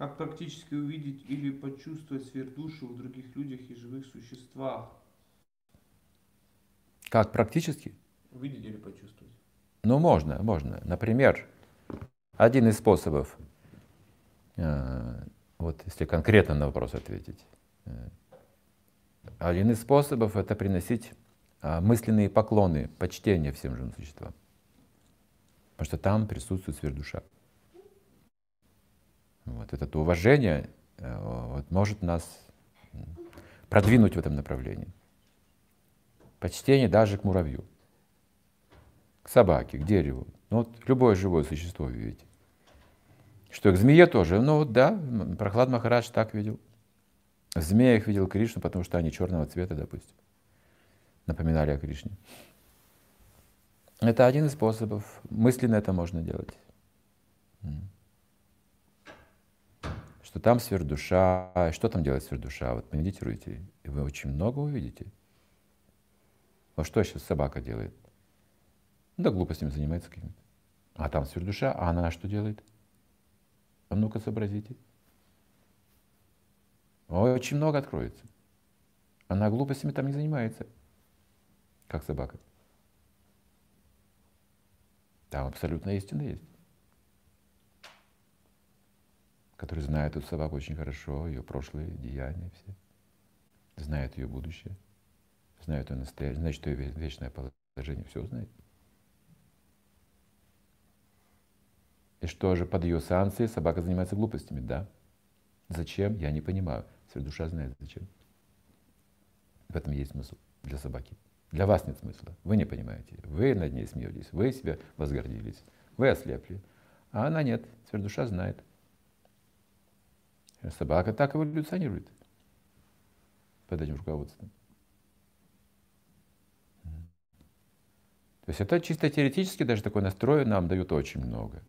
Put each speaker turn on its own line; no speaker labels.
Как практически увидеть или почувствовать сверхдуши в других людях и живых существах?
Как практически?
Увидеть или почувствовать?
Ну, можно, можно. Например, один из способов, э, вот если конкретно на вопрос ответить, э, один из способов это приносить а, мысленные поклоны, почтение всем живым существам. Потому что там присутствует сверхдуша. Вот, это уважение э, вот, может нас продвинуть в этом направлении. Почтение даже к муравью, к собаке, к дереву. Ну, вот любое живое существо, видите. Что к змее тоже. Ну вот да, Прохлад Махарадж так видел. В змеях видел Кришну, потому что они черного цвета, допустим. Напоминали о Кришне. Это один из способов. Мысленно это можно делать. Что там сверхдуша. Что там делает сверхдуша? Вот медитируйте, и вы очень много увидите. Вот что сейчас собака делает? Да глупостями занимается какими-то. А там сверхдуша, а она что делает? А ну-ка сообразите. Очень много откроется. Она глупостями там не занимается, как собака. Там абсолютная истина есть, который знает эту собаку очень хорошо, ее прошлые деяния все, знает ее будущее, знает ее настоящее, знает, что ее вечное положение, все знает. И что же, под ее санкцией собака занимается глупостями, да? Зачем? Я не понимаю. Душа знает зачем. В этом есть смысл для собаки. Для вас нет смысла. Вы не понимаете. Вы над ней смеетесь. Вы себя возгордились. Вы ослепли. А она нет. Сверхдуша знает. Собака так эволюционирует под этим руководством. То есть это чисто теоретически даже такой настрой нам дают очень много.